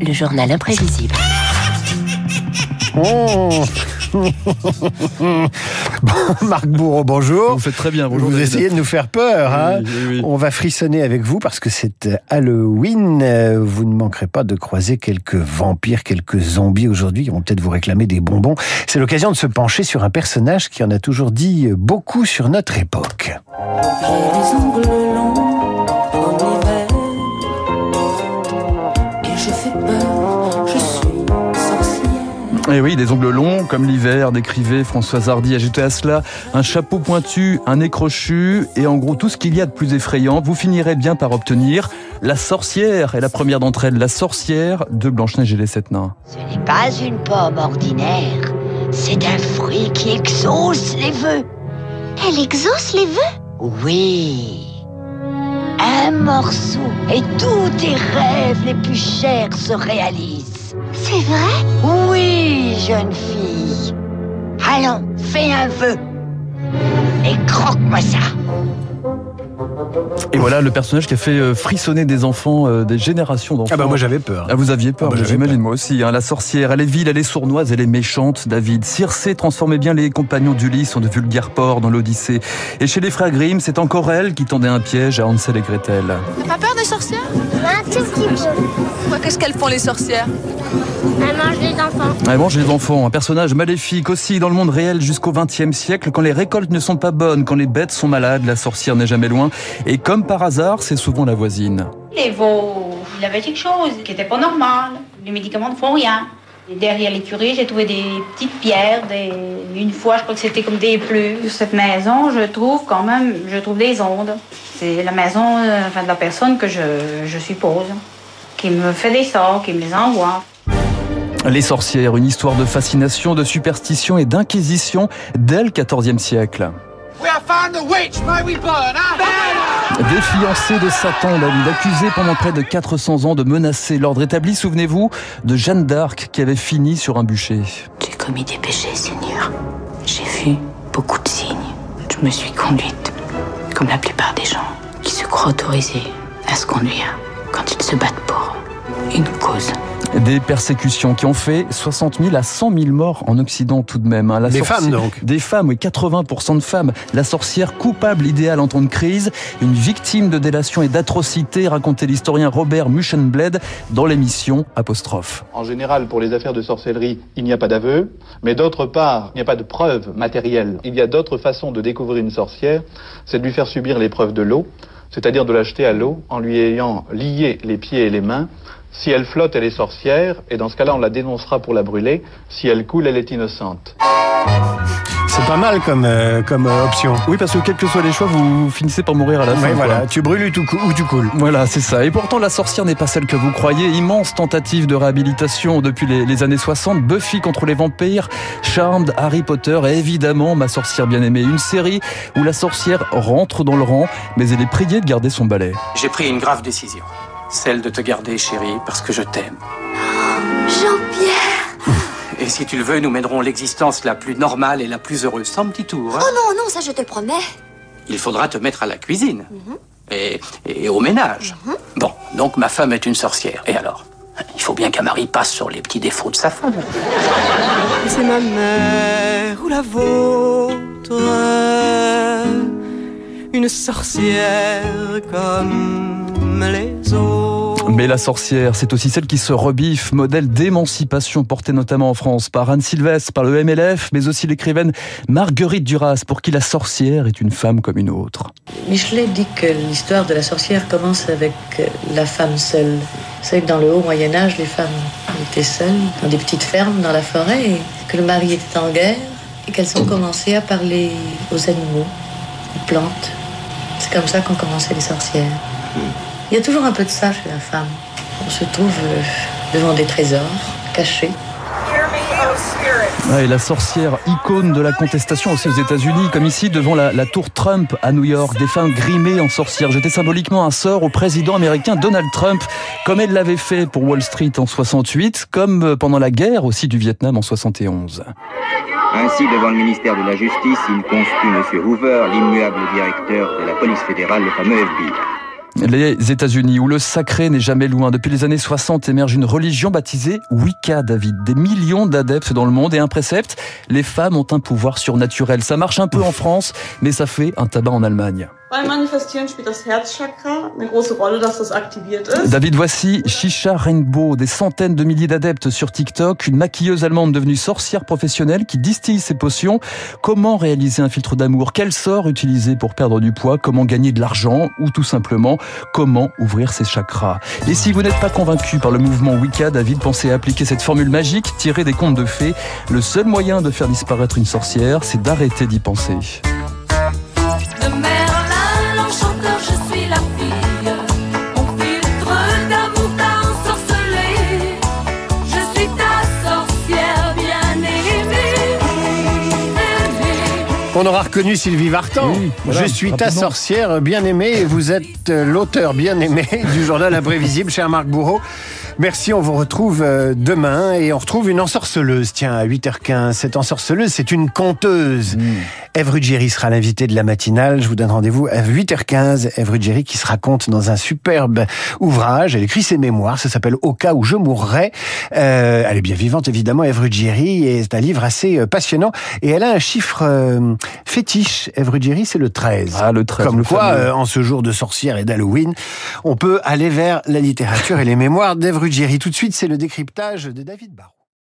le journal imprévisible. Oh. Marc Bourreau, bonjour. Vous faites très bien, bonjour. Vous David. essayez de nous faire peur. Hein Oui, oui, oui. On va frissonner avec vous parce que c'est Halloween. Euh, Vous ne manquerez pas de croiser quelques vampires, quelques zombies aujourd'hui. Ils vont peut-être vous réclamer des bonbons. C'est l'occasion de se pencher sur un personnage qui en a toujours dit beaucoup sur notre époque. J'ai les ongles longs Eh oui, des ongles longs comme l'hiver, décrivait Françoise Hardy. Ajoutez à cela un chapeau pointu, un nez crochu et en gros tout ce qu'il y a de plus effrayant. Vous finirez bien par obtenir la sorcière. Et la première d'entre elles, la sorcière de Blanche-Neige et les Sept Nains. Ce n'est pas une pomme ordinaire, c'est un fruit qui exauce les vœux. Elle exauce les vœux? Oui. Un morceau et tous tes rêves les plus chers se réalisent. C'est vrai? Oui, jeune fille. Allons, fais un vœu. Et croque-moi ça. Et voilà le personnage qui a fait euh, frissonner des enfants, euh, des générations d'enfants. Ah bah moi j'avais peur. Ah, vous aviez peur, Ah bah, j'imagine moi aussi. hein. La sorcière, elle est vile, elle est sournoise, elle est méchante, David. Circé transformait bien les compagnons d'Ulysse en de vulgaires porcs dans l'Odyssée. Et chez les frères Grimm, c'est encore elle qui tendait un piège à Hansel et Gretel. T'as pas peur des sorcières? Un tout petit peu. Quoi, Qu'est-ce qu'elles font les sorcières? Elle mange les enfants. Elle mange les enfants, un personnage maléfique aussi dans le monde réel jusqu'au XXe siècle. Quand les récoltes ne sont pas bonnes, quand les bêtes sont malades, la sorcière n'est jamais loin. Et comme par hasard, c'est souvent la voisine. Les veaux, il avait quelque chose qui n'était pas normal. Les médicaments ne font rien. Et derrière l'écurie, j'ai trouvé des petites pierres. Des... Une fois, je crois que c'était comme des plumes. Cette maison, je trouve quand même, je trouve des ondes. C'est la maison euh, enfin, de la personne que je, je suppose, qui me fait des sorts, qui me les envoie. Les sorcières, une histoire de fascination, de superstition et d'inquisition dès le XIVe siècle. Des fiancés de Satan, David, accusés pendant près de 400 ans de menacer l'ordre établi, souvenez-vous, de Jeanne d'Arc qui avait fini sur un bûcher. J'ai commis des péchés, Seigneur. J'ai vu beaucoup de signes. Je me suis conduite comme la plupart des gens qui se croient autorisés à se conduire quand ils se battent pour une cause. Des persécutions qui ont fait 60 000 à 100 000 morts en Occident tout de même. hein. La Des femmes, donc. Des femmes, oui, 80% de femmes. La sorcière coupable idéale en temps de crise, une victime de délation et d'atrocité, racontait l'historien Robert Muschenbled dans l'émission Apostrophe. En général, pour les affaires de sorcellerie, il n'y a pas d'aveu, mais d'autre part, il n'y a pas de preuves matérielles. Il y a d'autres façons de découvrir une sorcière, c'est de lui faire subir l'épreuve de l'eau, c'est-à-dire de l'acheter à l'eau en lui ayant lié les pieds et les mains. Si elle flotte, elle est sorcière, et dans ce cas-là, on la dénoncera pour la brûler. Si elle coule, elle est innocente. C'est pas mal comme, euh, comme euh, option. Oui, parce que quels que soient les choix, vous finissez par mourir à la fin. Quoi. voilà, tu brûles ou tu, cou- ou tu coules. Voilà, c'est ça. Et pourtant, la sorcière n'est pas celle que vous croyez. Immense tentative de réhabilitation depuis les, les années 60. Buffy contre les vampires, Charmed, Harry Potter et évidemment Ma sorcière bien-aimée. Une série où la sorcière rentre dans le rang, mais elle est priée de garder son balai. J'ai pris une grave décision. Celle de te garder, chérie, parce que je t'aime. Jean-Pierre Et si tu le veux, nous mènerons l'existence la plus normale et la plus heureuse, sans petit tour. hein. Oh non, non, ça je te le promets. Il faudra te mettre à la cuisine. et, et au ménage. Bon, donc ma femme est une sorcière. Et alors? Il faut bien qu'un mari passe sur les petits défauts de sa femme. C'est ma mère ou la vôtre, une sorcière comme les autres. Mais la sorcière, c'est aussi celle qui se rebiffe, modèle d'émancipation porté notamment en France par Anne Sylvestre, par le MLF, mais aussi l'écrivaine Marguerite Duras, pour qui la sorcière est une femme comme une autre. Michelet dit que l'histoire de la sorcière commence avec euh, la femme seule. Vous savez que dans le haut Moyen Âge, les femmes étaient seules, dans des petites fermes, dans la forêt, et que le mari était en guerre, et qu'elles ont commencé à parler aux animaux, aux plantes. C'est comme ça qu'ont commencé les sorcières. Il y a toujours un peu de ça chez la femme. On se trouve euh, devant des trésors cachés. Ouais, et la sorcière, icône de la contestation aussi aux États-Unis, comme ici devant la, la tour Trump à New York, des femmes grimées en sorcières jetaient symboliquement un sort au président américain Donald Trump, comme elle l'avait fait pour Wall Street en 68, comme euh, pendant la guerre aussi du Vietnam en 71. Ainsi, devant le ministère de la Justice, il constitue M. Hoover, l'immuable directeur de la police fédérale, le fameux FBI. Les États-Unis, où le sacré n'est jamais loin. Depuis les années 60 émerge une religion baptisée Wicca, David. Des millions d'adeptes dans le monde et un précepte, les femmes ont un pouvoir surnaturel. Ça marche un peu en France, mais ça fait un tabac en Allemagne. David, voici Shisha Rainbow, des centaines de milliers d'adeptes sur TikTok, une maquilleuse allemande devenue sorcière professionnelle qui distille ses potions. Comment réaliser un filtre d'amour? Quel sort utiliser pour perdre du poids? Comment gagner de l'argent? Ou tout simplement, comment ouvrir ses chakras? Et si vous n'êtes pas convaincu par le mouvement Wicca, David, pensez à appliquer cette formule magique tirée des contes de fées. Le seul moyen de faire disparaître une sorcière, c'est d'arrêter d'y penser. On aura reconnu Sylvie Vartan. je suis ta sorcière bien-aimée et vous êtes euh, l'auteur bien-aimé du journal imprévisible, cher Marc Bourreau. Merci, on vous retrouve euh, demain et on retrouve une ensorceleuse. Tiens, à 8h15, cette ensorceleuse, c'est une conteuse. Ève Ruggieri sera l'invitée de la matinale. Je vous donne rendez-vous à 8h15. Ève Ruggieri qui se raconte dans un superbe ouvrage. Elle écrit ses mémoires. Ça s'appelle Au cas où je mourrais. Euh, elle est bien vivante, évidemment, Ève Ruggieri. Et c'est un livre assez euh, passionnant. Et elle a un chiffre euh, fétiche. Ève Ruggieri, c'est le 13. Ah, le 13. Comme le quoi, euh, en ce jour de sorcière et d'Halloween, on peut aller vers la littérature et les mémoires d'Ève Ruggieri. Tout de suite, c'est le décryptage de David Barrault.